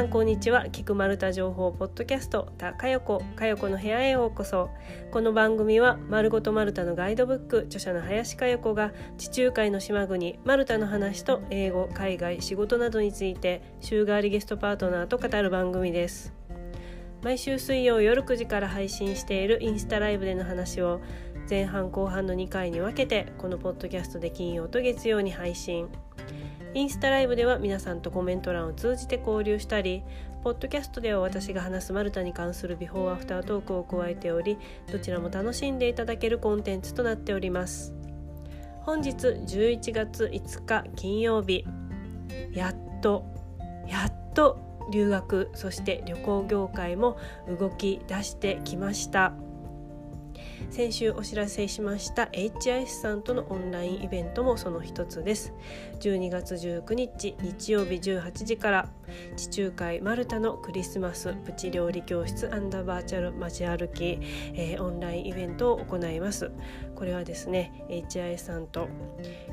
さんこんにちは。菊丸太情報ポッドキャストたかよこかよこの部屋へようこそ。この番組は丸ごと丸太のガイドブック著者の林かよこが地中海の島国丸太の話と英語海外仕事などについて週替わりゲストパートナーと語る番組です。毎週水曜夜9時から配信しているインスタライブでの話を前半後半の2回に分けてこのポッドキャストで金曜と月曜に配信。インスタライブでは皆さんとコメント欄を通じて交流したりポッドキャストでは私が話すマルタに関するビフォーアフタートークを加えておりどちらも楽しんでいただけるコンテンツとなっております。本日11月5日金曜日。やっとやっと留学そして旅行業界も動き出してきました。先週お知らせしました HIS さんとのオンラインイベントもその一つです。12月19日日曜日18時から地中海マルタのクリスマスプチ料理教室アンダーバーチャル街歩き、えー、オンラインイベントを行います。これはですね HIS さんと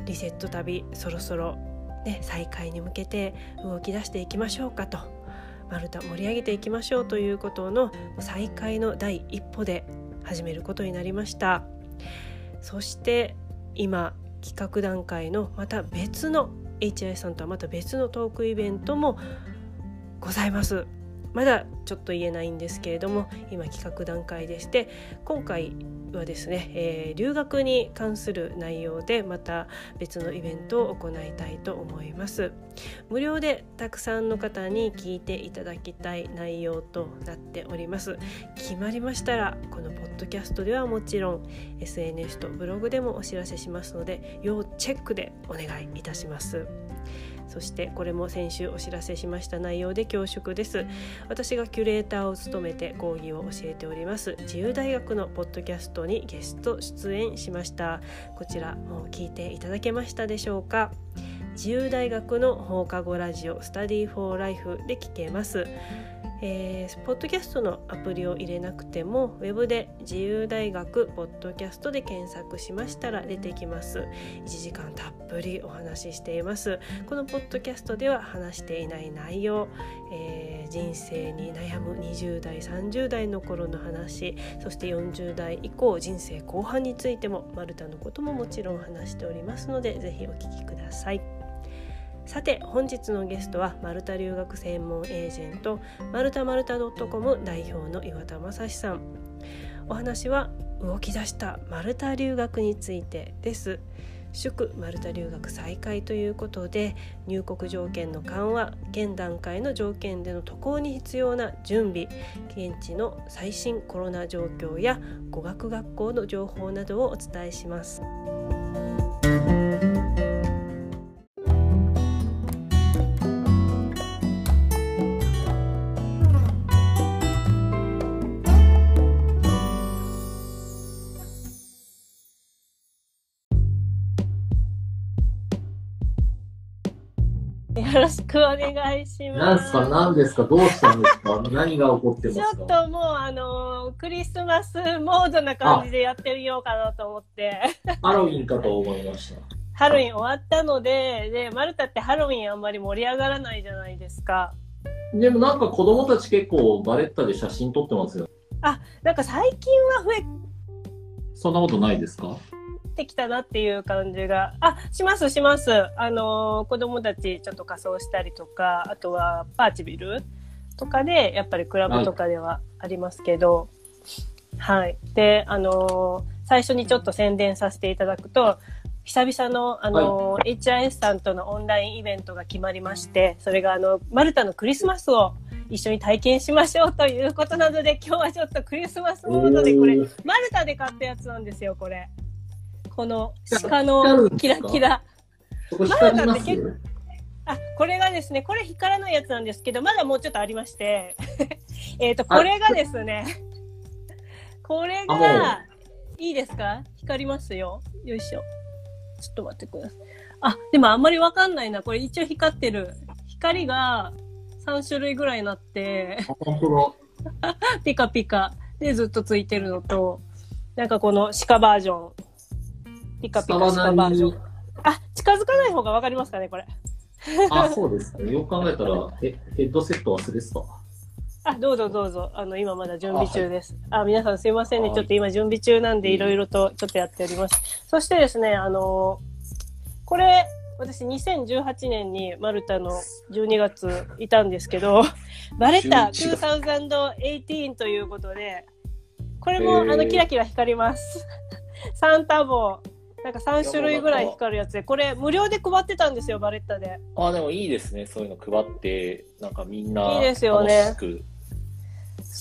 リセット旅そろそろね再開に向けて動き出していきましょうかと。マルタ盛り上げていきましょうということの再開の第一歩で始めることになりました。そして今企画段階のまた別の HI さんとはまた別のトークイベントもございます。まだちょっと言えないんですけれども今企画段階でして今回はですね、えー、留学に関する内容でまた別のイベントを行いたいと思います。無料でたくさんの方に聞いていただきたい内容となっております。決まりましたらこのポッドキャストではもちろん SNS とブログでもお知らせしますので要チェックでお願いいたします。そしてこれも先週お知らせしました内容で恐縮です。私がキュレーターを務めて講義を教えております。自由大学のポッドキャストにゲスト出演しました。こちらもう聞いていただけましたでしょうか。自由大学の放課後ラジオスタディフォーライフで聞けます。えー、ポッドキャストのアプリを入れなくてもウェブで自由大学ポッドキャストで検索しましたら出てきます。1時間たっぷりお話ししています。このポッドキャストでは話していない内容、えー、人生に悩む20代30代の頃の話そして40代以降人生後半についてもマルタのことももちろん話しておりますのでぜひお聞きください。さて本日のゲストはマルタ留学専門エージェントマルタマルタ .com 代表の岩田正史さんお話は動き出したマルタ留学についてです祝マルタ留学再開ということで入国条件の緩和現段階の条件での渡航に必要な準備現地の最新コロナ状況や語学学校の情報などをお伝えします。よろしくお願いします。なんすか、なんですか、どうしたんですか、何が起こってますか？ちょっともう、あのクリスマスモードな感じでやってみようかなと思って。ハロウィンかと思いました。ハロウィン終わったので、で、マルタってハロウィンあんまり盛り上がらないじゃないですか。でもなんか子供たち結構バレッタで写真撮ってますよ。あ、なんか最近は増え。そんなことないですか？ってきたなっていう感じが、あ、しますします。あの子供たちちょっと仮装したりとか、あとはパーチビルとかで、やっぱりクラブとかではありますけど、はい、はい。で、あの最初にちょっと宣伝させていただくと、久々の、あの、はい、HIS さんとのオンラインイベントが決まりまして、それが、あの、マルタのクリスマスを一緒に体験しましょうということなので、今日はちょっとクリスマスモードでこれ、マルタで買ったやつなんですよ、これ。この鹿のキラキラ。まだだって結構、あ、これがですね、これ光らないやつなんですけど、まだもうちょっとありまして、えっと、これがですね、これが、いいですか？光りますよ。よいしょ。ちょっと待ってください。あ、でもあんまりわかんないな。これ一応光ってる。光が3種類ぐらいになって、ピカピカでずっとついてるのと、なんかこの鹿バージョン。ピカピカしたバージョン。あ、近づかない方がわかりますかね、これ。あ、そうですね。よく考えたら、ヘヘッドセット忘れてたわ。あ、どうぞどうぞ。あの、今まだ準備中です。あ,、皆さんすいませんね。ちょっと今準備中なんで、いろいろとちょっとやっております。そしてですね、あのこれ、私2018年にマルタの12月いたんですけど、バレッタ2018ということで、これもあのキラキラ光ります。サンタボなんか3種類ぐらい光るやつで、これ無料で配ってたんですよ、バレッタで。あ、でもいいですね。そういうの配って、なんかみんないいですよね楽しく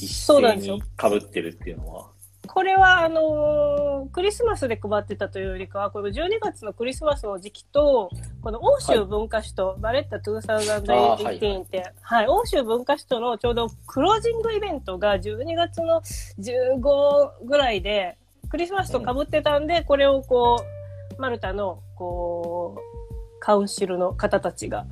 一斉に被ってるっていうのは。これはあのークリスマスで配ってたというよりかは、この12月のクリスマスの時期と、この欧州文化史とバレッタ2018って、はい、欧州文化史とのちょうどクロージングイベントが12月の15ぐらいで、クリスマスと被ってたんで、これをこう、マルタの、こう、カウンシルの方たちが、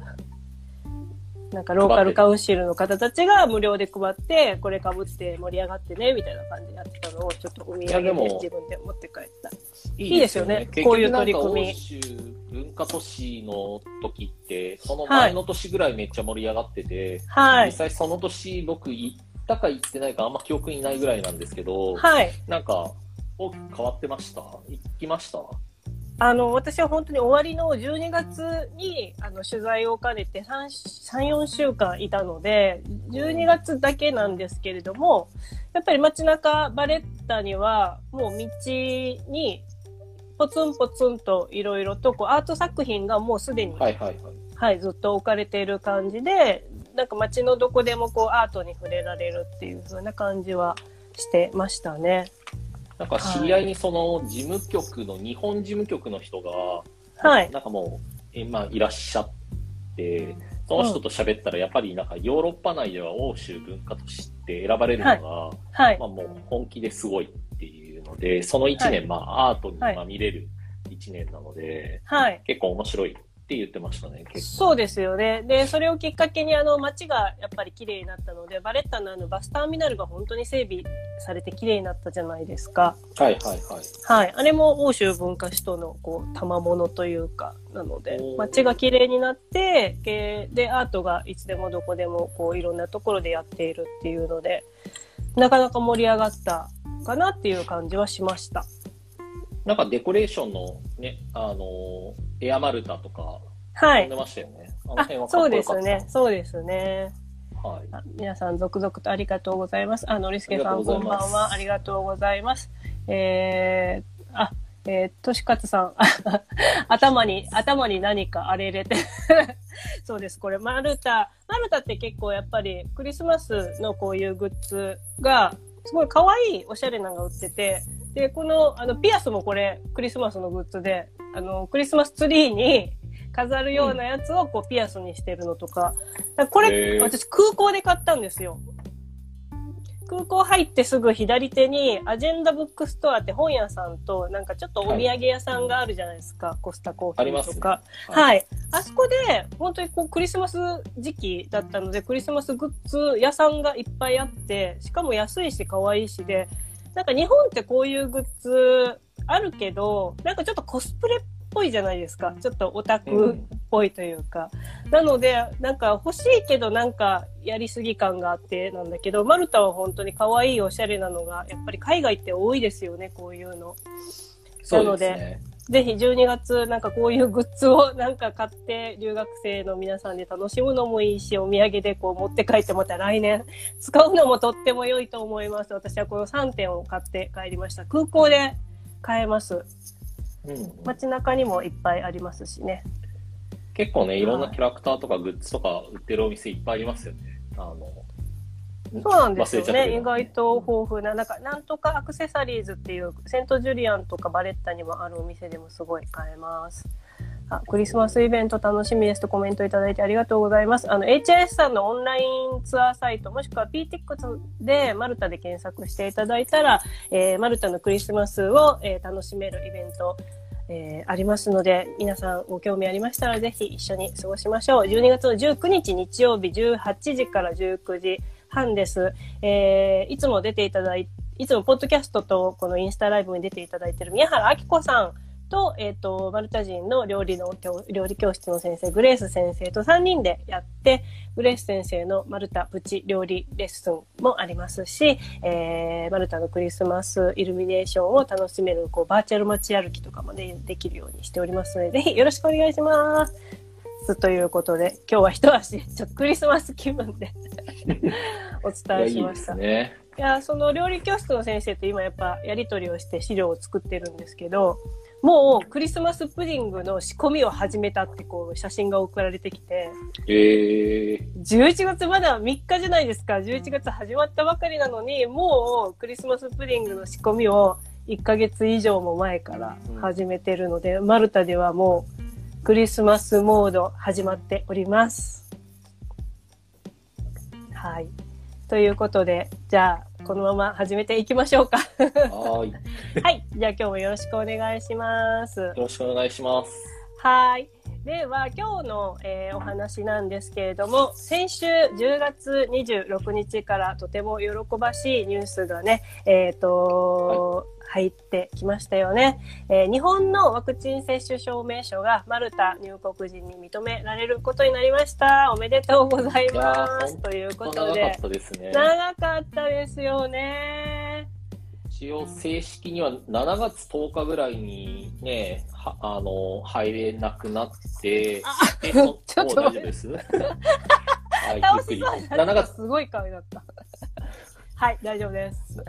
なんかローカルカウンシルの方たちが無料で配って、これ被って盛り上がってね、みたいな感じでやってたのを、ちょっとお土産で自分で持って帰った。いいですよね。こういう取り組み。文化都市の時って、その前の年ぐらいめっちゃ盛り上がってて、はい。実際その年僕行ったか行ってないかあんま記憶にないぐらいなんですけど、はい。なんか大きく変わってました？行きました？あの、私は本当に終わりの12月に、あの、取材を兼ねて3、3、4週間いたので、12月だけなんですけれども、やっぱり街中バレッタには、もう道に、ポツンポツンといろいろと、こう、アート作品がもうすでに、はいはいはい。はい、ずっと置かれている感じで、なんか街のどこでもこう、アートに触れられるっていう風な感じはしてましたね。なんか知り合いにその事務局の、日本事務局の人が、はい。なんかもう、えまあ、いらっしゃって、その人と喋ったら、やっぱりなんかヨーロッパ内では欧州文化として選ばれるのが、はいま。あもう本気ですごいっていうので、その1年、はいまあアートにはいまあ見れる1年なので、はい。結構面白いって言ってましたね。そうですよね。で、それをきっかけにあの街がやっぱり綺麗になったので、バレッタのあのバスターミナルが本当に整備されて綺麗になったじゃないですか。はいはいはい。はい。あれも欧州文化史とのこう、賜物というか、なので街が綺麗になって、えーで、アートがいつでもどこでもこう、いろんなところでやっているっていうので、なかなか盛り上がったかなっていう感じはしました。なんかデコレーションのね、あのエアマルタとか、はい飛んで。ましたよね。あのあ辺は、かそうで。すね。そうですね。はい。あ皆さん続々とありがとうございます。あのりすけさんこうんばんは。ありがとうございます。えー、あ、えー、としかつさん、頭に、頭に何かあれ入れて。そうです。これ、マルタ、マルタって結構やっぱりクリスマスのこういうグッズが、すごい可愛いおしゃれなのが売ってて、で、この、あの、ピアスもこれ、クリスマスのグッズで、あの、クリスマスツリーに 飾るようなやつをこう、ピアスにしてるのとか、だからこれ、ー私空港で買ったんですよ。空港入ってすぐ左手に Agenda Bookstore って本屋さんとなんかちょっとお土産屋さんがあるじゃないですか。 Costa Coffee とか。はいはい。あそこで本当にこうクリスマス時期だったのでクリスマスグッズ屋さんがいっぱいあってしかも安いし可愛いしでなんか日本ってこういうグッズあるけどなんかちょっとコスプレっぽいじゃないですか。ちょっとオタクっぽいというか。なので、なんか欲しいけどなんかやりすぎ感があってなんだけど、マルタは本当に可愛いおしゃれなのが、やっぱり海外って多いですよね、こういうの。そうですね。ぜひ12月なんかこういうグッズをなんか買って留学生の皆さんで楽しむのもいいし、お土産でこう持って帰ってまた来年使うのもとっても良いと思います。私はこの3点を買って帰りました。空港で買えます。うん、街中にもいっぱいありますしね。結構ね、いろんなキャラクターとかグッズとか売ってるお店いっぱいありますよね。あの、そうなんですよね。意外と豊富な、なんか、なんとかアクセサリーズっていう、セントジュリアンとかバレッタにもあるお店でもすごい買えます。あ、クリスマスイベント楽しみですとコメントいただいてありがとうございます。あの、HIS さんのオンラインツアーサイト、もしくは PTX でマルタで検索していただいたら、えーマルタのクリスマスを、えー楽しめるイベント、えーありますので、皆さんご興味ありましたらぜひ一緒に過ごしましょう。12月の19日日曜日18時から19時半です。えーいつも出ていただいいつもポッドキャストとこのインスタライブに出ていただいてる宮原明子さんと、えっ、と、マルタ人の料理の教、料理教室の先生、グレース先生と3人でやって、グレース先生のマルタプチ料理レッスンもありますし、えー、マルタのクリスマスイルミネーションを楽しめる、こう、バーチャル街歩きとかもね、できるようにしておりますので、ぜひよろしくお願いします。ということで、今日は一足、ちょっとクリスマス気分で お伝えしました。すね。いや、その料理教室の先生と今やっぱやり取りをして資料を作ってるんですけど、もうクリスマスプディングの仕込みを始めたってこう写真が送られてきて、えー、11月まだ3日じゃないですか。11月始まったばかりなのに、もうクリスマスプディングの仕込みを1ヶ月以上も前から始めてるので、マルタではもうクリスマスモード始まっております。はい。ということで、じゃあ、このまま始めていきましょうか。はーい。よ はい。じゃあ今日もよろしくお願いします。ろしくお願いします。はい。では、今日の、えーお話なんですけれども、先週10月26日からとても喜ばしいニュースがね、えっ、と、入ってきましたよね、えー日本のワクチン接種証明書がマルタ入国時に認められることになりました。おめでとうございます。ーということ長かでっ、たですね。長かったですよね。一応正式には7月10日ぐらいにね、はあの、入れなくなって、でそ ちょっと大丈夫です？はい、ゆ倒っくり。しそうにな7った月、すごい顔だった。はい、大丈夫です。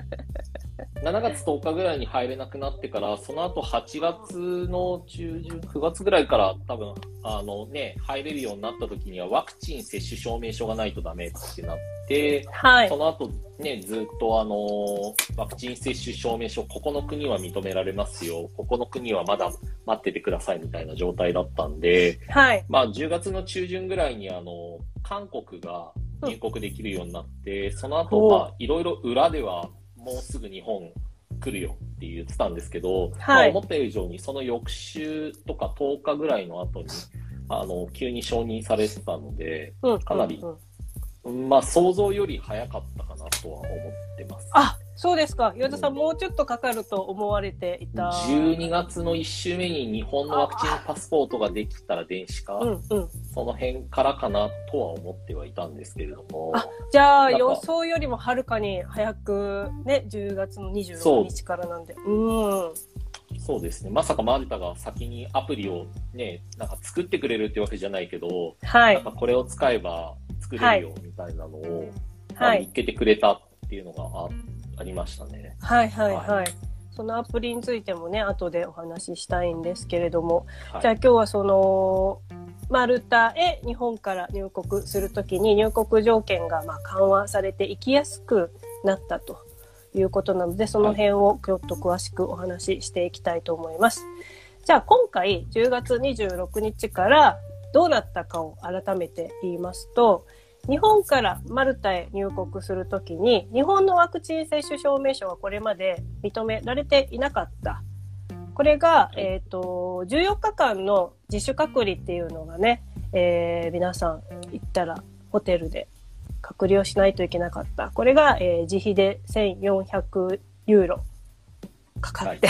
7月10日ぐらいに入れなくなってから、その後8月の中旬、9月ぐらいから多分、あのね、入れるようになった時にはワクチン接種証明書がないとダメってなって、はいそ。の後ね、ずっとあの、ワクチン接種証明書、ここの国は認められますよ、ここの国はまだ待っててくださいみたいな状態だったんで、はい。まあ10月の中旬ぐらいにあの、韓国が入国できるようになって、その後、おまあいろいろ裏ではもうすぐ日本来るよって言ってたんですけど、まあはい思った以上にその翌週とか10日ぐらいの後に、あの、急に承認されてたので、うんかなりうんうんまあ想像より早かったかなとは思ってます。あ、そうですか。岩田さん、もうちょっとかかると思われていた。12月の1週目に日本のワクチンパスポートができたら電子化、うんうん。その辺からかなとは思ってはいたんですけれども、あじゃあ、予想よりもはるかに早く、ね、10月の26日からなんで。うん。そうですね、まさかマルタが先にアプリをね、なんか作ってくれるってわけじゃないけど、はいなん。かこれを使えば作れるよみたいなのを、まあはい。見つけてくれたっていうのがあありましたね。はいはいは。はいそのアプリについてもね、後でお話ししたいんですけれども、はいじゃあ今日はその、マルタへ日本から入国するときに入国条件がまあ緩和されていきやすくなったということなので、その辺をちょっと詳しくお話ししていきたいと思います。じゃあ今回10月26日からどうなったかを改めて言いますと、日本からマルタへ入国するときに、日本のワクチン接種証明書はこれまで認められていなかった。これが、えっ、と、14日間の自主隔離っていうのがね、えー皆さん行ったらホテルで隔離をしないといけなかった。これが、えー自費で1400ユーロかかって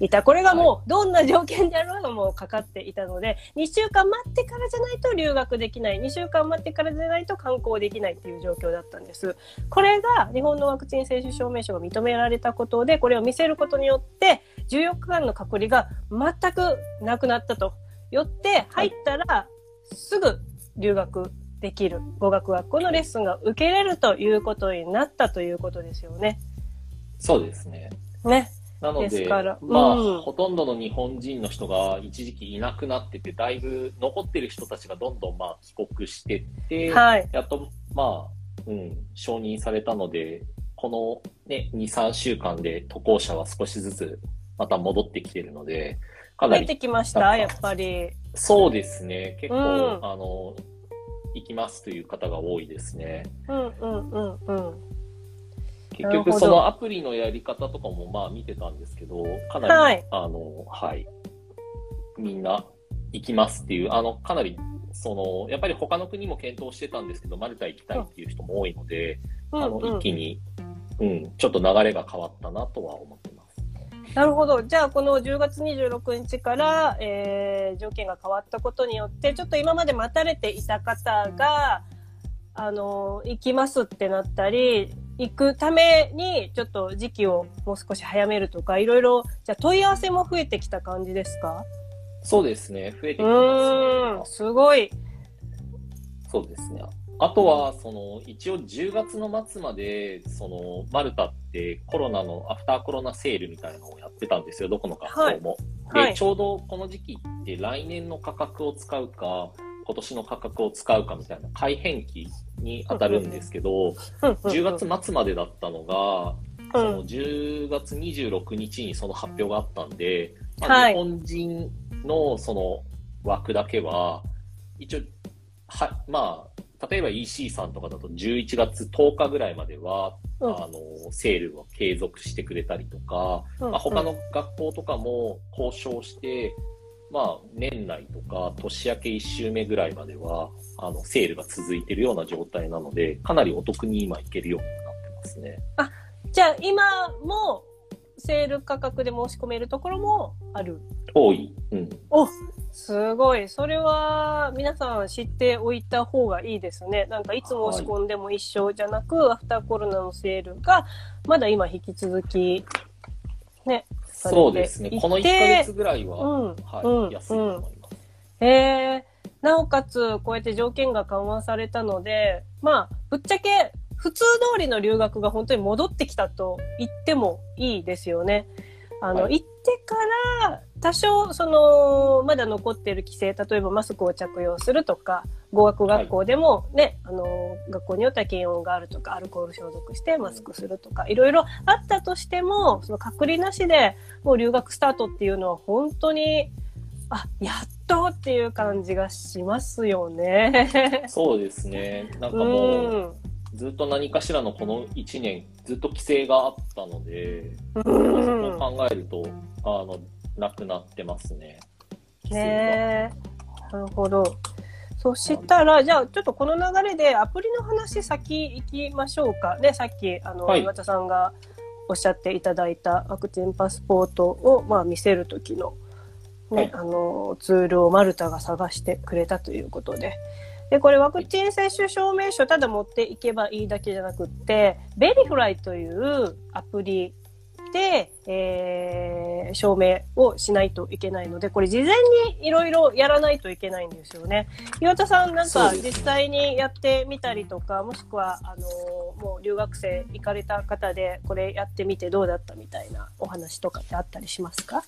いた。これがもうどんな条件であろうがもうかかっていたので、2週間待ってからじゃないと留学できない。2週間待ってからじゃないと観光できないっていう状況だったんです。これが日本のワクチン接種証明書が認められたことで、これを見せることによって、14日間の隔離が全くなくなったと。よって、入ったらすぐ留学できる。語学学校のレッスンが受けれるということになったということですよね。そうですね。ね。なので、まあ、うんほとんどの日本人の人が一時期いなくなってて、だいぶ残ってる人たちがどんどんまあ帰国してって、はい。やっとまあ、うん、承認されたので、このね、2、3週間で渡航者は少しずつまた戻ってきてるので、かなりてきましたやっぱり。そうですね。結構、うんあの、行きますという方が多いですね。うんうんうんうん。結局、そのアプリのやり方とかもまあ見てたんですけど、かなり、はいあの、はい。みんな行きますっていう、あの、かなり、その、やっぱり他の国も検討してたんですけど、マルタ行きたいっていう人も多いので、うんあの、うん一気に、うん、ちょっと流れが変わったなとは思ってます。なるほど。じゃあ、この10月26日から、えー条件が変わったことによって、ちょっと今まで待たれていた方が、あの、行きますってなったり、行くために、ちょっと時期をもう少し早めるとか、いろいろ、じゃあ問い合わせも増えてきた感じですか？そうですね、増えてきますね。すごい。そうですね。あとは、その、一応10月の末まで、その、マルタってコロナのアフターコロナセールみたいなのをやってたんですよ、どこの学校も。はいはいで、ちょうどこの時期って来年の価格を使うか、今年の価格を使うかみたいな改変期に当たるんですけど、うん。うんうん10月末までだったのが、うそのん。10月26日にその発表があったんで、まあ、はい。日本人のその枠だけは、一応、は、まあ、例えば EC さんとかだと11月10日ぐらいまでは、うん。あの、セールを継続してくれたりとか、うん。まあ、他の学校とかも交渉して、まあ、年内とか年明け1週目ぐらいまでは、あの、セールが続いているような状態なので、かなりお得に今行けるようになってますね。じゃあ、今も、セール価格で申し込めるところもある？多い。うん。おすごい。それは皆さん知っておいた方がいいですね。なんかいつ申し込んでも一緒じゃなく、アフターコロナのセールがまだ今引き続き、ね。そうですねこの1ヶ月ぐらいは、うん。はい、うん安いと思います。えー、なおかつ、こうやって条件が緩和されたので、まあ、ぶっちゃけ、普通通りの留学が本当に戻ってきたと言ってもいいですよね。あの、はい行ってから、多少、その、まだ残っている規制、例えばマスクを着用するとか、語学学校でもね、あの、学校によっては検温があるとか、アルコール消毒してマスクするとか、いろいろあったとしても、その隔離なしでもう留学スタートっていうのは本当に、あ、やっとっていう感じがしますよね。そうですね。なんかうもう、ん。ずっと何かしらのこの1年、ずっと規制があったので、うを考えると、あの、なくなってますね。ねえ。なるほど。そしたら、じゃあ、ちょっとこの流れでアプリの話先行きましょうか。ね、さっき、あの、はい岩田さんがおっしゃっていただいたワクチンパスポートを、まあ、見せるときの、ね、はいあの、ツールをマルタが探してくれたということで。で、これワクチン接種証明書ただ持っていけばいいだけじゃなくって、ベリフライというアプリで、えー証明をしないといけないので、これ事前にいろいろやらないといけないんですよね。岩田さんなんか実際にやってみたりとか、もしくは、あのーもう留学生行かれた方で、これやってみてどうだったみたいなお話とかってあったりしますか？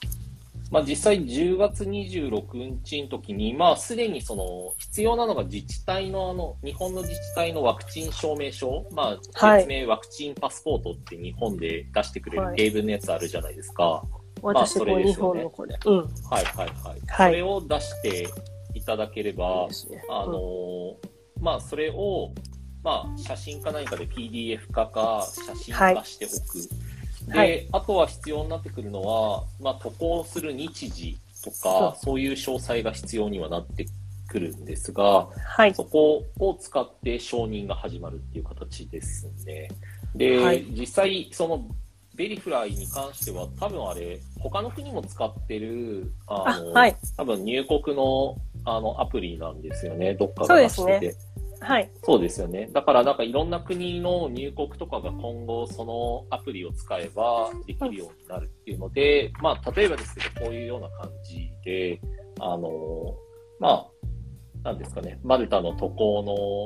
まあ、実際10月26日の時に、まあ、すでにその必要なのが自治体のあの日本の自治体のワクチン証明書、まあ、はい別名ワクチンパスポートって日本で出してくれはいる英文のやつあるじゃないですか。私、そこう日れですよね。うん。はいはいはい。はいそれを出していただければ、ですねあのーまあ、それを、まあ、写真か何かで PDF 化か写真化しておく。で、はいあとは必要になってくるのは、まあ、渡航する日時とか、そそういう詳細が必要にはなってくるんですが、はい。そこを使って承認が始まるっていう形ですね。で、はい実際、その、ベリフライに関しては、多分あれ、他の国も使ってる、あの、あはい多分入国の、あの、アプリなんですよね。どっかが出してて。はい。そうですよね。だからなんかいろんな国の入国とかが今後そのアプリを使えばできるようになるっていうので、まあ例えばですけどこういうような感じで、あの、まあ、なんですかね、マルタの渡航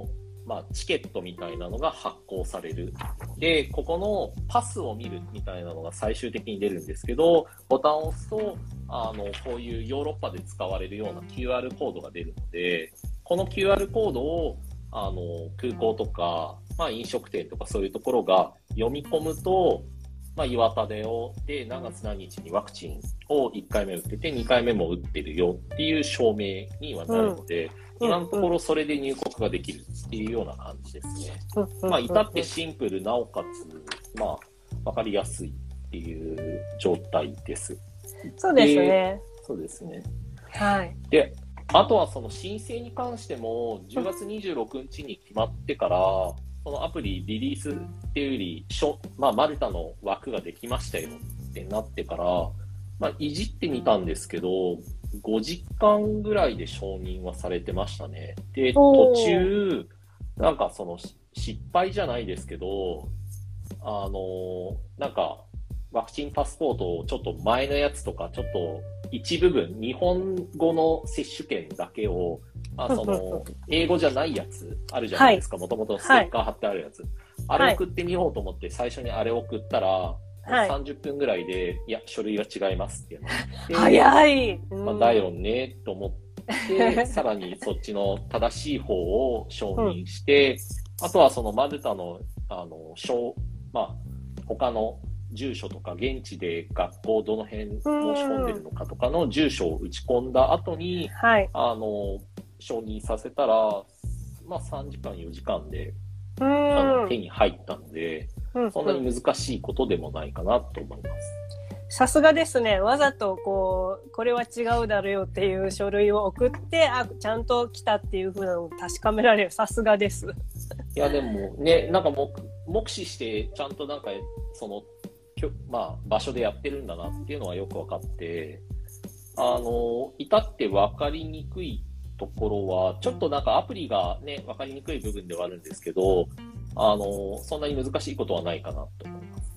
のまあ、チケットみたいなのが発行される。で、ここのパスを見るみたいなのが最終的に出るんですけど、ボタンを押すと、あの、こういうヨーロッパで使われるような QR コードが出るので、この QR コードを、あの、空港とか、まあ、飲食店とかそういうところが読み込むと、まあ、岩田でを、で、何月何日にワクチンを1回目打ってて、2回目も打ってるよっていう証明にはなるので、今のところそれで入国ができるっていうような感じですね。まあ、至ってシンプル、なおかつ、まあ、わかりやすいっていう状態です。そうですね。そうですね。はい。で、あとはその申請に関しても、10月26日に決まってから、そのアプリリリースっていうより、しょまあ、マルタの枠ができましたよっってなってから、まあ、いじってみたんですけど、5時間ぐらいで承認はされてましたね。で、途中、なんかそのし失敗じゃないですけど、あのなんか、ワクチンパスポートをちょっと前のやつとか、ちょっと一部分、日本語の接種券だけを、あそうんうんう。んの、英語じゃないやつあるじゃないですか、もともとステッカー貼ってあるやつ。あれ送ってみようと思って、最初にあれ送ったら、はい。30分ぐらいで、いや、書類は違いますっていうの。早い。まあ、だよね、と思って、さらにそっちの正しい方を承認して、あとはそのマルタの、あの、小、まあ、他の住所とか、現地で学校どの辺申し込んでるのかとかの住所を打ち込んだ後に、はい。あの、承認させたら、まあ3時間、4時間で、うあのん手に入ったので、うんそんなに難しいことでもないかなと思います。さすがですね。わざとこう、これは違うだろうよっていう書類を送って、あ、ちゃんと来たっていうふうなのを確かめられる。さすがです。いや、でもね、なんか目目視して、ちゃんとなんか、その、まあ、場所でやってるんだなっていうのはよく分かって、あの、至って分かりにくいところは、ちょっとなんかアプリがね、分かりにくい部分ではあるんですけど、あの、そんなに難しいことはないかなと思います。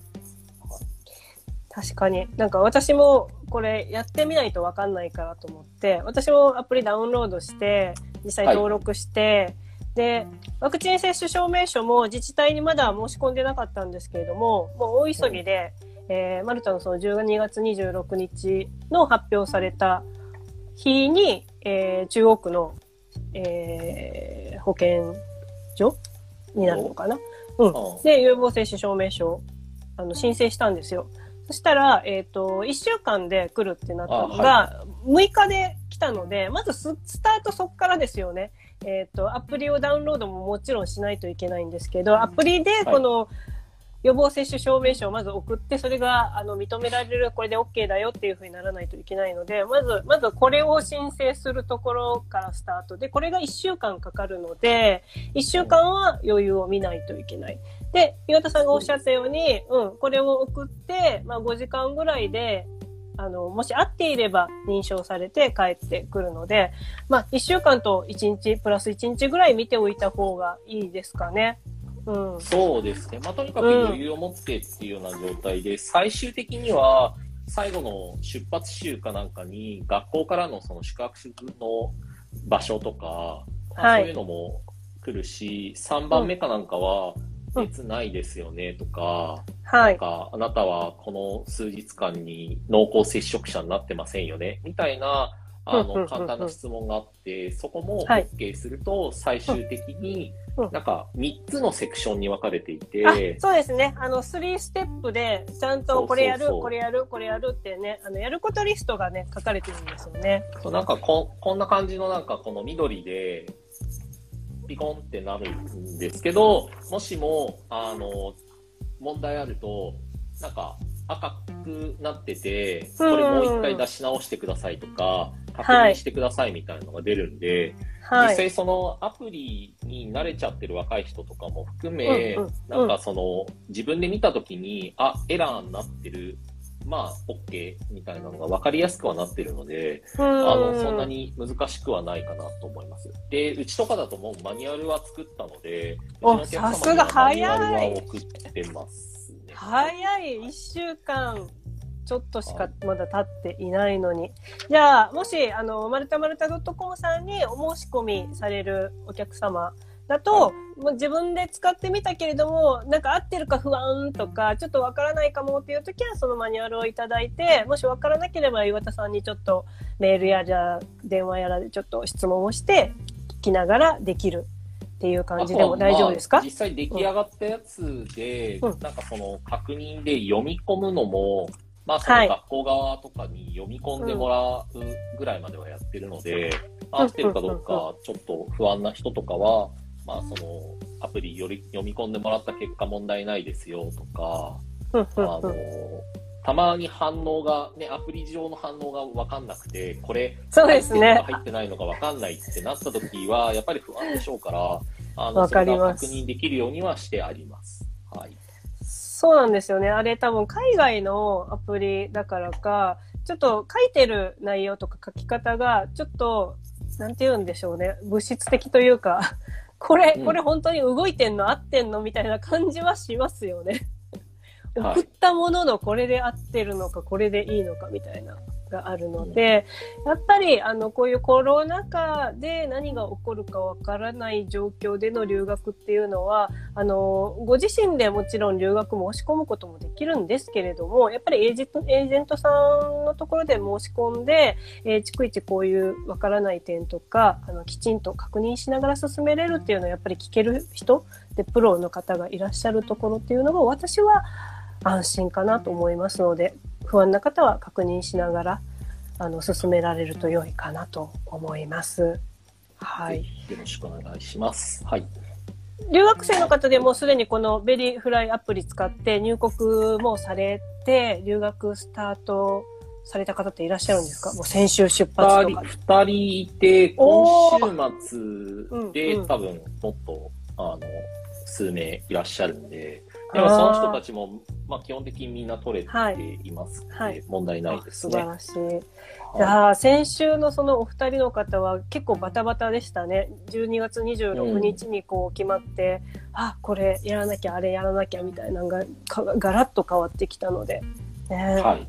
確かに。なんか私もこれやってみないとわかんないからと思って、私もアプリダウンロードして、実際登録して、で、ワクチン接種証明書も自治体にまだ申し込んでなかったんですけれども、もう大急ぎで、えーマルタのその12月26日の発表された日に、えー中央区の、えー保健所になるのかな？うん。うんで、予防接種証明書をあの申請したんですよ。そしたら、えっ、と、1週間で来るってなったのあが、6日で来たので、まずススタートそっからですよね。えっ、と、アプリをダウンロードももちろんしないといけないんですけど、アプリでこの予防接種証明書をまず送って、それがあの認められる、これで OK だよっていうふうにならないといけないので、まず、まずこれを申請するところからスタートで、これが1週間かかるので、1週間は余裕を見ないといけない。で、岩田さんがおっしゃったように、うん、これを送って、まあ5時間ぐらいで、あの、もし合っていれば認証されて帰ってくるので、まあ1週間と1日、プラス1日ぐらい見ておいた方がいいですかね。うん。そうですね。まあ、とにかく余裕を持ってっていうような状態で、最終的には、最後の出発週かなんかに、学校からのその宿泊の場所とか、まあはいそういうのも来るし、3番目かなんかは、うん熱ないですよねとか、はい。なんか、あなたはこの数日間に濃厚接触者になってませんよねみたいな、あの、簡単な質問があって、そこもはい OK すると、最終的にうん、なんか、3つのセクションに分かれていて、あそうですね。あの、3ステップで、ちゃんとこれやる、これやる、これやるってね、あの、やることリストがね、書かれてるんですよね。そうなんかこ、こんな感じのなんか、この緑で、ピコンってなるんですけど、もしも、あの、問題あると、なんか、赤くなってて、これもう一回出し直してくださいとか、確認してくださいみたいなのが出るんで、はい。実際そのアプリに慣れちゃってる若い人とかも含め、うんうんなんかその自分で見たときに、あ、エラーになってる、まあ、OK みたいなのが分かりやすくはなってるので、ああの、そんなに難しくはないかなと思います。で、うちとかだともうマニュアルは作ったので、おさすが早い送ってますね。早い。1週間ちょっとしかまだ経っていないのに。じゃあもしあのマルタマルタ .com さんにお申し込みされるお客様だと、もう自分で使ってみたけれどもなんか合ってるか不安とかちょっとわからないかもっていう時はそのマニュアルをいただいてもしわからなければ岩田さんにちょっとメールやら電話やらでちょっと質問をして聞きながらできるっていう感じでも大丈夫ですか？まあ実際出来上がったやつで、うん。なんかその確認で読み込むのも、まあそはい。の学校側とかに読み込んでもらうぐらいまではやってるので、合ってるかどうかちょっと不安な人とかは、まあそのアプリより読み込んでもらった結果問題ないですよとか、あの、たまに反応が、ね、アプリ上の反応がわかんなくて、これ、そうですね入ってないのかわかんないってなった時は、やっぱり不安でしょうから、あの、わかりますそれが確認できるようにはしてあります。はい。そうなんですよね。あれ多分海外のアプリだからか、ちょっと書いてる内容とか書き方が、ちょっと、なんて言うんでしょうね。物質的というか、これ、うんこれ本当に動いてんの合ってんのみたいな感じはしますよね。はい送ったもののこれで合ってるのか、これでいいのかみたいな。があるので、やっぱりあのこういうコロナ禍で何が起こるかわからない状況での留学っていうのはあのご自身でもちろん留学申し込むこともできるんですけれどもやっぱりエージェントエージェントさんのところで申し込んで、えー逐一こういうわからない点とかあのきちんと確認しながら進めれるっていうのはやっぱり聞ける人でプロの方がいらっしゃるところっていうのが私は安心かなと思いますので不安な方は確認しながらあの進められると良いかなと思います。はい。よろしくお願いします。はい。留学生の方でもうすでにこのベリーフライアプリ使って入国もされて留学スタートされた方っていらっしゃるんですか？もう先週出発とか。二人いて、お今週末で、うんうん多分もっと、あの、数名いらっしゃるんで、でもその人たちも、まあ基本的にみんな取れていますので、はい問題ないですね。素晴らしい。あ先週のそのお二人の方は結構バタバタでしたね。12月26日にこう決まって、あ、これやらなきゃ、あれやらなきゃみたいなのがかガラッと変わってきたので。ね、はい。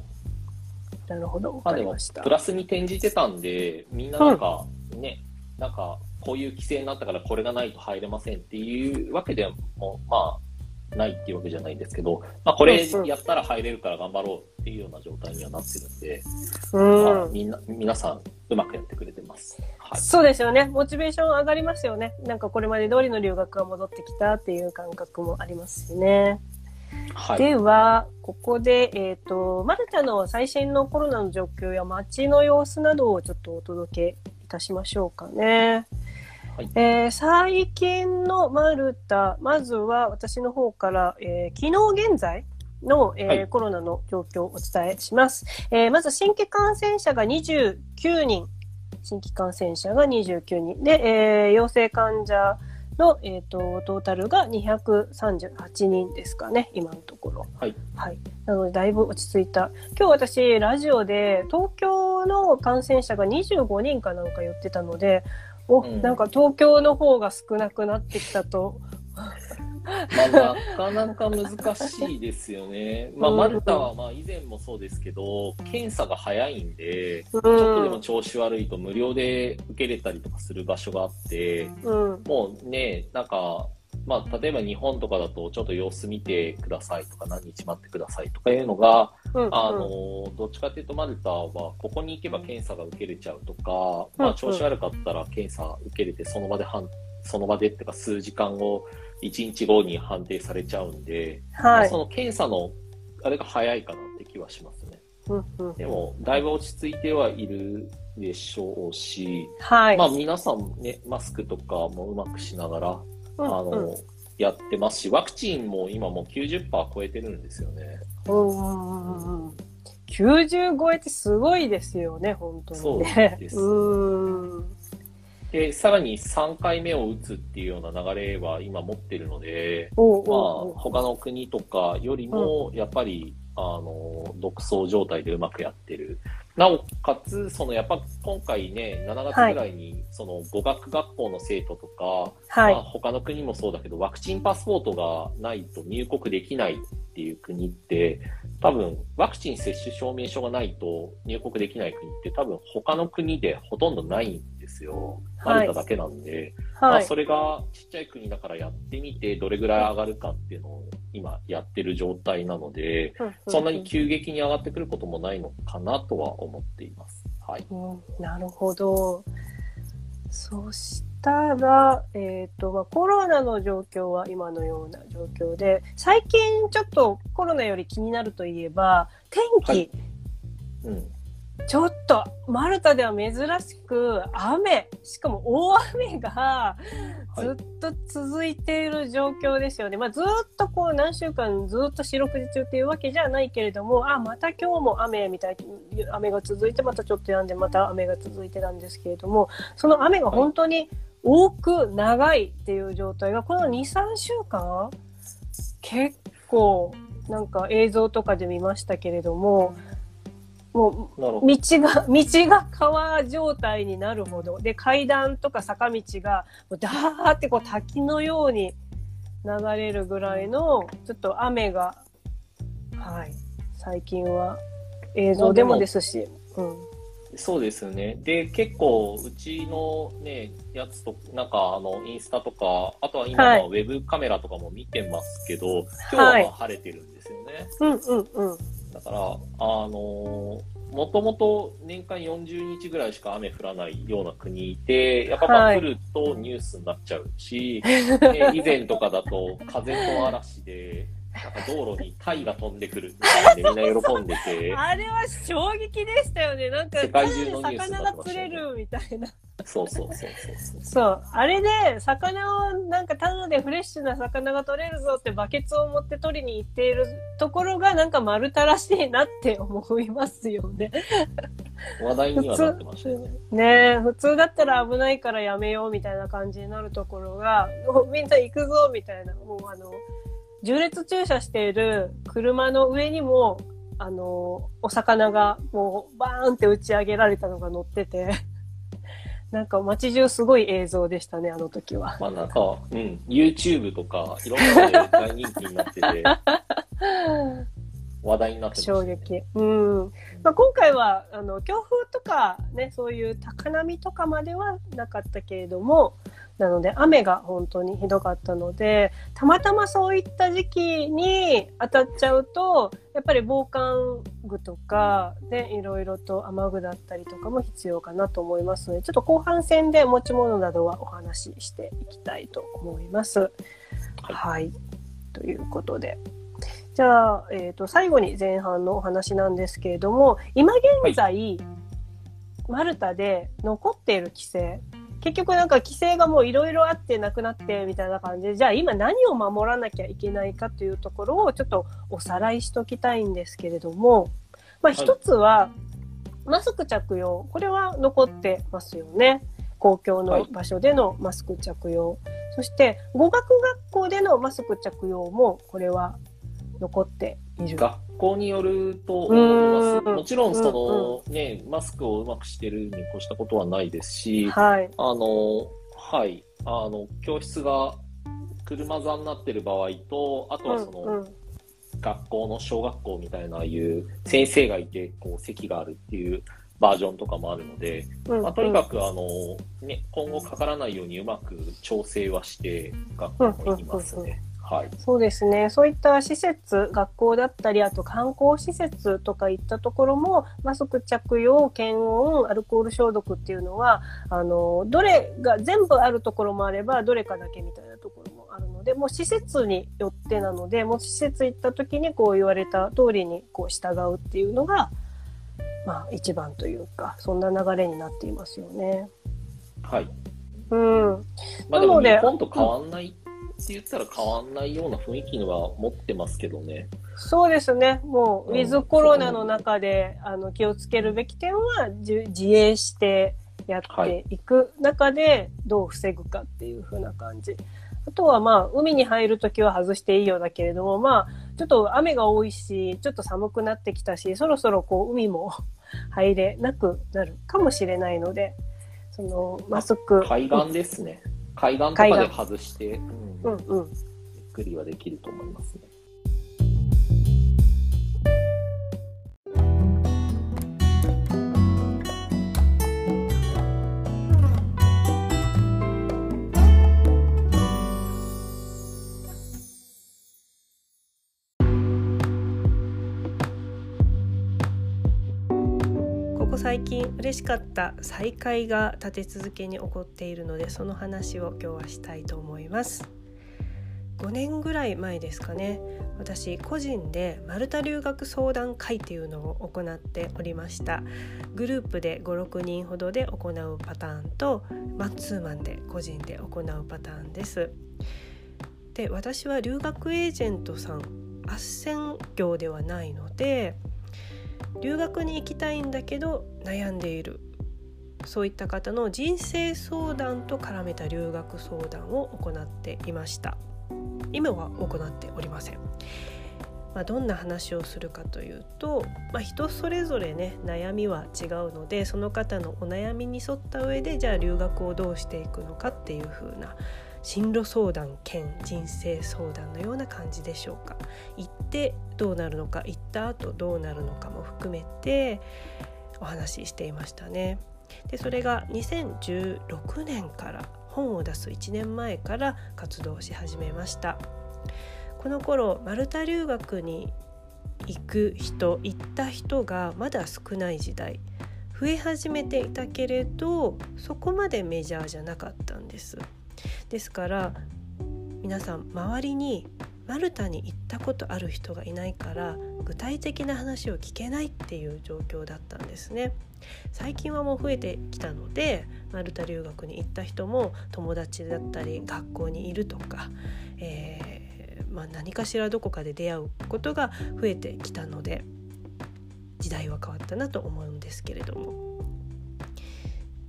なるほど。わかりましたプ。ラスに転じてたんで、みんななんか、ね、なんか、こういう規制になったからこれがないと入れませんっていうわけでも、まあ、ないっていうわけじゃないんですけど、まあ、これやったら入れるから頑張ろうっていうような状態にはなってるんで、うん。まあ、みんな、皆さん、うまくやってくれてます。はい。そうですよね。モチベーション上がりますよね。なんかこれまで通りの留学が戻ってきたっていう感覚もありますしね。はい。では、ここで、えっ、と、マルタの最新のコロナの状況や街の様子などをちょっとお届けいたしましょうかね。はいえー最近のマルタ、まずは私の方から、えー昨日現在の、えーはいコロナの状況をお伝えします。えーまず新規感染者が29人、新規感染者が29人で、えー陽性患者の、えー、とトータルが238人ですかね、今のところ。はい。はい。なので、だいぶ落ち着いた。今日私、ラジオで、東京の感染者が25人かなんか言ってたので、お、うんなんか東京の方が少なくなってきたと。まあ、なかなか難しいですよね。まあ、うんマルタは、まあ、以前もそうですけど、検査が早いんで、うちょっとでもん。調子悪いと無料で受けれたりとかする場所があって、うん。もうね、なんか、まあ、例えば日本とかだと、ちょっと様子見てくださいとか、何日待ってくださいとかいうのが、うん。あの、どっちかっていうと、マルタは、ここに行けば検査が受けれちゃうとか、うんまあ、調子悪かったら検査受けれて、その場で判、その場でっていうか、数時間後、1日後に判定されちゃうんで、まはいあそ。の検査の、あれが早いかなって気はしますね。うんうんでも、だいぶ落ち着いてはいるでしょうし、はい。まあ皆さんね、マスクとかもうまくしながら、うんあの、やってますし、ワクチンも今もう90%超えてるんですよね。うんうんうん90超えってすごいですよね、本当にね。そうですうん。で、さらに3回目を打つっていうような流れは今持ってるので、まあおうおうおう他の国とかよりも、やっぱり、あの、独走状態でうまくやってる。なおかつ、そのやっぱ今回ね、7月ぐらいに、その語学学校の生徒とか、はいまあ、。他の国もそうだけど、ワクチンパスポートがないと入国できないっていう国って、多分、ワクチン接種証明書がないと入国できない国って多分他の国でほとんどないんですよ。はいマルタだけなんで、まあ、はい。それがちっちゃい国だからやってみて、どれぐらい上がるかっていうのを今やってる状態なので、そんなに急激に上がってくることもないのかなとは思っています。はい。うんなるほど。そしたら、えっ、と、まあ、コロナの状況は今のような状況で、最近ちょっとコロナより気になるといえば、天気、はいうん。ちょっと、マルタでは珍しく雨、しかも大雨がはいずっと続いている状況ですよね。まあ、ずっとこう何週間ずっと四六時中っていうわけじゃないけれども、あ、また今日も雨みたい、雨が続いて、またちょっと止んで、また雨が続いてたんですけれども、その雨が本当に多く長いっていう状態が、この2、3週間、結構なんか映像とかで見ましたけれどもるほど。道が道が川状態になるほど。で階段とか坂道がもうダーってこう滝のように流れるぐらいのちょっと雨がはい。最近は映像でもですし、うん、そうですよね。で、結構、うちのね、やつと、なんか、あの、インスタとか、あとは今はい。のウェブカメラとかも見てますけど、今日はまあ晴れてるんですよね。うんうんうんだから、あのもともと年間40日ぐらいしか雨降らないような国で、やっぱまはい。あ降るとニュースになっちゃうし、ね以前とかだと風と嵐で、なんか道路にタイが飛んでくるみたいでみんな喜んでて、あれは衝撃でしたよねなんか世界中のニュースにな魚がってましたよね釣れるみたいなそうそうそうそうそう。そう。あれで、魚を、なんか、ただでフレッシュな魚が取れるぞってバケツを持って取りに行っているところが、なんか丸太らしいなって思いますよね。話題にはなってましたよね。ねえ、普通だったら危ないからやめようみたいな感じになるところが、もうみんな行くぞみたいな、もうあの、重列駐車している車の上にも、あの、お魚がもうバーンって打ち上げられたのが乗ってて、なんか街中すごい映像でしたね、あの時は。まあなんか、うん、YouTube とか、いろんな大人気になってて、話題になってました、衝撃。うん。まあ、今回は、あの、強風とか、ね、そういう高波とかまではなかったけれども、なので、雨が本当にひどかったので、たまたまそういった時期に当たっちゃうと、やっぱり防寒具とか、ね、いろいろと雨具だったりとかも必要かなと思いますので、ちょっと後半戦で持ち物などはお話ししていきたいと思います。はいはい。ということで。じゃあ、えっ、と、最後に前半のお話なんですけれども、今現在、マルタで残っている規制、結局なんか規制がもういろいろあってなくなってみたいな感じで、じゃあ今何を守らなきゃいけないかというところをちょっとおさらいしときたいんですけれども、まあ一つは、マスク着用、これは残ってますよね。公共の場所でのマスク着用。そして、語学学校でのマスク着用も、これは残って。学校によると思います。うん。もちろん、その、ね、マスクをうまくしてるに越したことはないですし、はい。あの、はい、あの、教室が車座になってる場合と、あとはその、うんうん。学校の小学校みたいな、いう先生がいて、こう、席があるっていうバージョンとかもあるので、うんまあ、とにかく、あの、ね、今後かからないようにうまく調整はして、学校も行きますうんうんうんね。はい。そうですね。そういった施設、学校だったり、あと観光施設とかいったところも、マスク着用、検温、アルコール消毒っていうのは、あの、どれが全部あるところもあれば、どれかだけみたいなところもあるので、もう施設によってなので、もう施設行った時にこう言われた通りにこう従うっていうのが、まあ一番というか、そんな流れになっていますよね。はい。うん。まあでもなので日本と変わんない言ったら変わんないような雰囲気のは持ってますけどね。そうですね。もう、ウうんィズコロナの中で、あの、気をつけるべき点は、自自衛してやっていく中で、どう防ぐかっていう風な感じ。あとはまあ、海に入るときは外していいようだけれども、まあ、ちょっと雨が多いし、ちょっと寒くなってきたし、そろそろこう、海も 入れなくなるかもしれないので、その、マスク。海岸ですね。海岸とかで外して、うんうんうん。ゆっくりはできると思いますね。最近嬉しかった再会が立て続けに起こっているのでその話を今日はしたいと思います。5年ぐらい前ですかね。私個人でマルタ留学相談会っていうのを行っておりました。グループで56人ほどで行うパターンとマンツーマンで個人で行うパターンです。で私は留学エージェントさん斡旋業ではないので留学に行きたいんだけど悩んでいる。そういった方の人生相談と絡めた留学相談を行っていました。今は行っておりません。まあ、どんな話をするかというと、まあ、人それぞれね悩みは違うのでその方のお悩みに沿った上でじゃあ留学をどうしていくのかっていう風な進路相談兼人生相談のような感じでしょうか。行ってどうなるのか行った後どうなるのかも含めてお話ししていましたね。でそれが2016年から本を出す1年前から活動し始めました。この頃マルタ留学に行く人行った人がまだ少ない時代。増え始めていたけれどそこまでメジャーじゃなかったんです。ですから皆さん周りにマルタに行ったことある人がいないから具体的な話を聞けないっていう状況だったんですね最近はもう増えてきたのでマルタ留学に行った人も友達だったり学校にいるとか、えー、まあ、何かしらどこかで出会うことが増えてきたので時代は変わったなと思うんですけれども。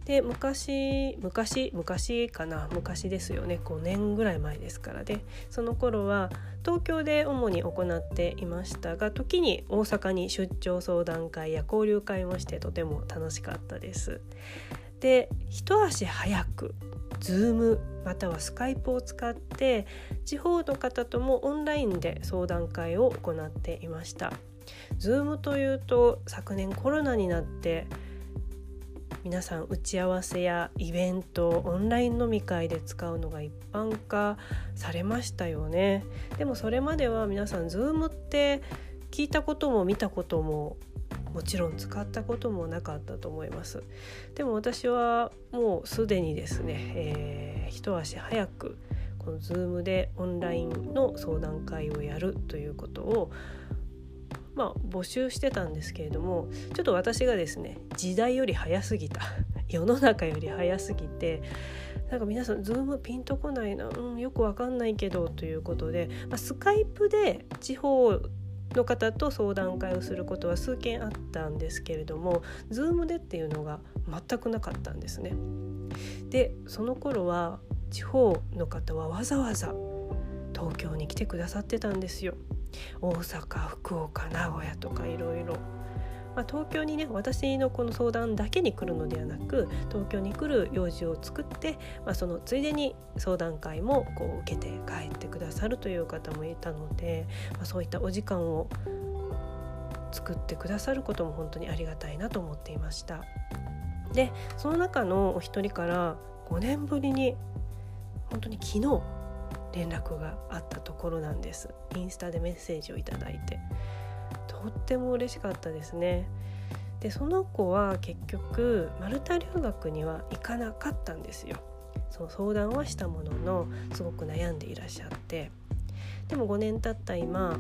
で昔昔昔かな昔ですよね5年ぐらい前ですからでその頃は東京で主に行っていましたが時に大阪に出張相談会や交流会もしてとても楽しかったです。で一足早く Zoom またはスカイプを使って地方の方ともオンラインで相談会を行っていました。Zoom というと昨年コロナになって皆さん打ち合わせやイベントオンライン飲み会で使うのが一般化されましたよね。でもそれまでは皆さん Zoom って聞いたことも見たことももちろん使ったこともなかったと思います。でも私はもうすでにですね、えー、一足早くこの Zoom でオンラインの相談会をやるということをまあ、募集してたんですけれどもちょっと私がですね時代より早すぎた 世の中より早すぎてなんか皆さんズームピンとこないな、うん、よくわかんないけどということで、まあ、スカイプで地方の方と相談会をすることは数件あったんですけれども Zoom でっていうのが全くなかったんですね。でその頃は地方の方はわざわざ東京に来てくださってたんですよ。大阪福岡名古屋とかいろいろ。まあ、東京にね私のこの相談だけに来るのではなく東京に来る用事を作って、まあ、そのついでに相談会もこう受けて帰ってくださるという方もいたので、まあ、そういったお時間を作ってくださることも本当にありがたいなと思っていました。でその中のお一人から5年ぶりに本当に昨日連絡があったところなんです。インスタでメッセージをいただいて。とっても嬉しかったですね。でその子は結局マルタ留学には行かなかったんですよ。その相談はしたもののすごく悩んでいらっしゃって。でも5年経った今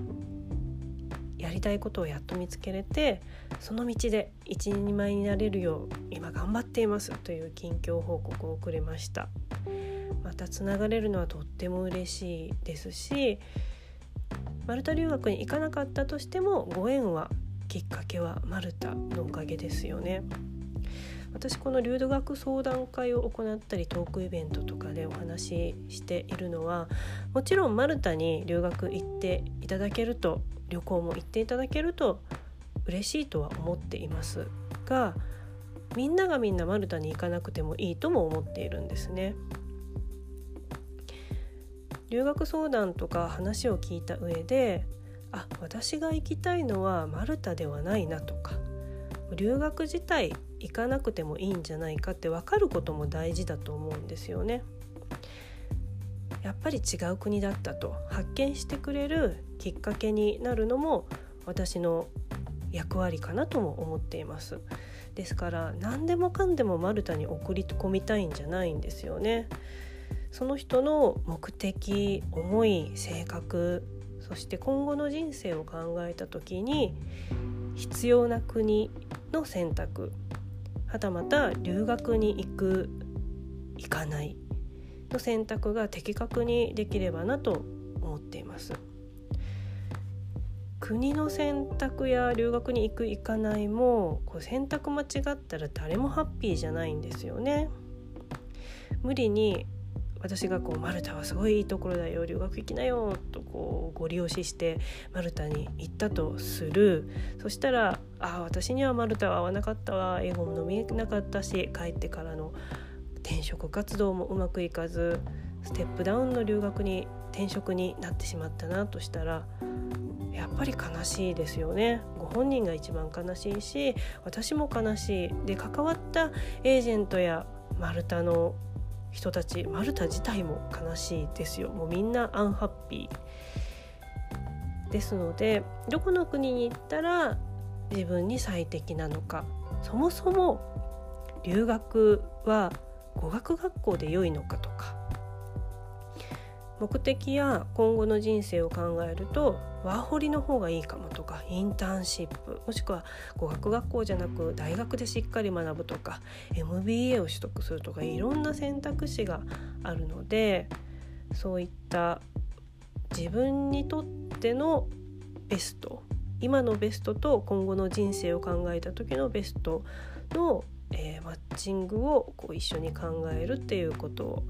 やりたいことをやっと見つけれてその道で一人前になれるよう今頑張っていますという近況報告をくれましたまたつながれるのはとっても嬉しいですしマルタ留学に行かなかったとしてもご縁はきっかけはマルタのおかげですよね。私この留学相談会を行ったりトークイベントとかでお話ししているのはもちろんマルタに留学行っていただけると旅行も行っていただけると嬉しいとは思っていますがみんながみんなマルタに行かなくてもいいとも思っているんですね。留学相談とか話を聞いた上であ私が行きたいのはマルタではないなとか留学自体行かなくてもいいんじゃないかって分かることも大事だと思うんですよね。やっぱり違う国だったと発見してくれるきっかけになるのも私の役割かなとも思っています。ですから何でもかんでもマルタに送り込みたいんじゃないんですよね。その人の目的思い性格そして今後の人生を考えた時に必要な国の選択はたまた留学に行く行かない。の選択が的確にできればなと思っています。国の選択や留学に行く行かないもこう選択間違ったら誰もハッピーじゃないんですよね。無理に私がこう「マルタはすごいいいところだよ留学行きなよ」とこうご利用ししてマルタに行ったとするそしたら「ああ私にはマルタは合わなかったわ英語も飲みなかったし帰ってからの転職活動もうまくいかずステップダウンの留学に転職になってしまったなとしたらやっぱり悲しいですよね。ご本人が一番悲しいし私も悲しい。で関わったエージェントやマルタの人たちマルタ自体も悲しいですよ。もうみんなアンハッピー。ですのでどこの国に行ったら自分に最適なのか。そもそも留学は語学学校で良いのかとか。目的や今後の人生を考えるとワーホリの方がいいかもとかインターンシップもしくは語学学校じゃなく大学でしっかり学ぶとか MBA を取得するとかいろんな選択肢があるのでそういった自分にとってのベスト今のベストと今後の人生を考えた時のベストの、えー、マッチングをこう一緒に考えるっていうことを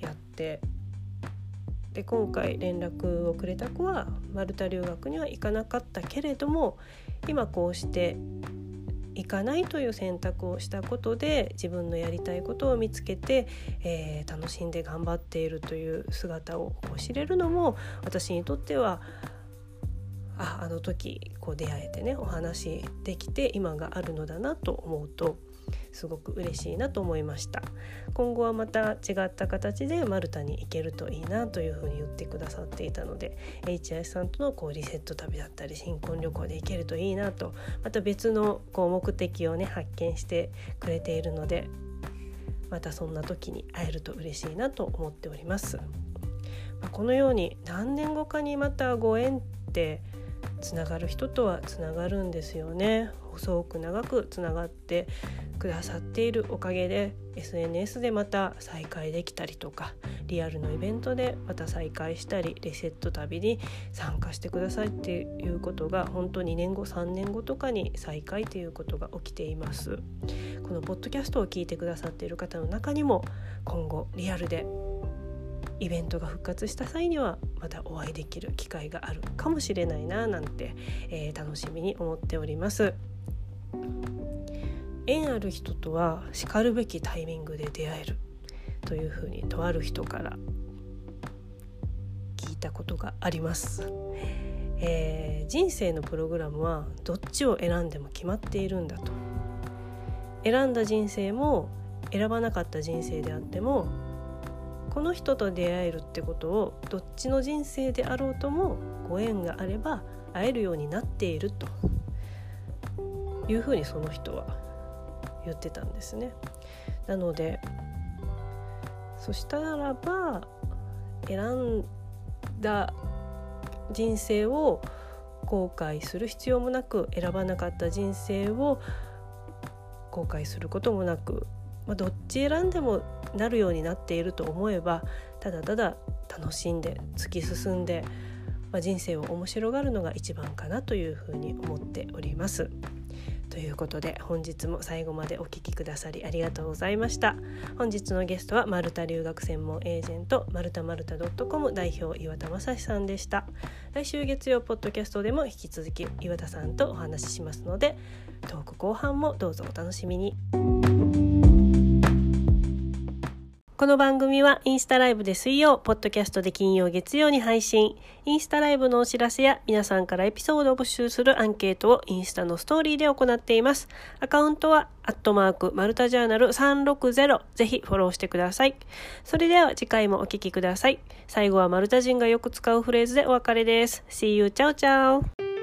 やってで今回連絡をくれた子はマルタ留学には行かなかったけれども今こうして行かないという選択をしたことで自分のやりたいことを見つけて、えー、楽しんで頑張っているという姿を知れるのも私にとってはああの時こう出会えてねお話できて今があるのだなと思うとすごく嬉しいなと思いました今後はまた違った形でマルタに行けるといいなというふうに言ってくださっていたので HIS さんとのこうリセット旅だったり新婚旅行で行けるといいなとまた別のこう目的をね発見してくれているのでまたそんな時に会えると嬉しいなと思っております。まあ、このように何年後かにまたご縁ってつながる人とはつながるんですよね細く長くつながってくださっているおかげで SNS でまた再会できたりとかリアルのイベントでまた再会したりレセット旅に参加してくださいっていうことが本当2年後3年後とかに再会ということが起きています。このポッドキャストを聞いてくださっている方の中にも今後リアルでイベントが復活した際にはまたお会いできる機会があるかもしれないななんて、えー、楽しみに思っております。縁ある人とはしかるべきタイミングで出会える。というふうにとある人から聞いたことがあります、えー、人生のプログラムはどっちを選んでも決まっているんだと。選んだ人生も選ばなかった人生であってもこの人と出会えるってことをどっちの人生であろうともご縁があれば会えるようになっているというふうにその人は言ってたんですね。なのでそしたらば選んだ人生を後悔する必要もなく選ばなかった人生を後悔することもなく、まあ、どっち選んでもなるようになっていると思えばただただ楽しんで突き進んで、まあ、人生を面白がるのが一番かなというふうに思っております。ということで本日も最後までお聴きくださりありがとうございました本日のゲストはマルタ留学専門エージェントマルタマルタ .com 代表岩田正史さんでした来週月曜ポッドキャストでも引き続き岩田さんとお話ししますのでトーク後半もどうぞお楽しみに。この番組はインスタライブで水曜、ポッドキャストで金曜、月曜に配信。インスタライブのお知らせや皆さんからエピソードを募集するアンケートをインスタのストーリーで行っています。アカウントは、アットマーク、マルタジャーナル360。ぜひフォローしてください。それでは次回もお聴きください。最後はマルタ人がよく使うフレーズでお別れです。See you, ciao ciao!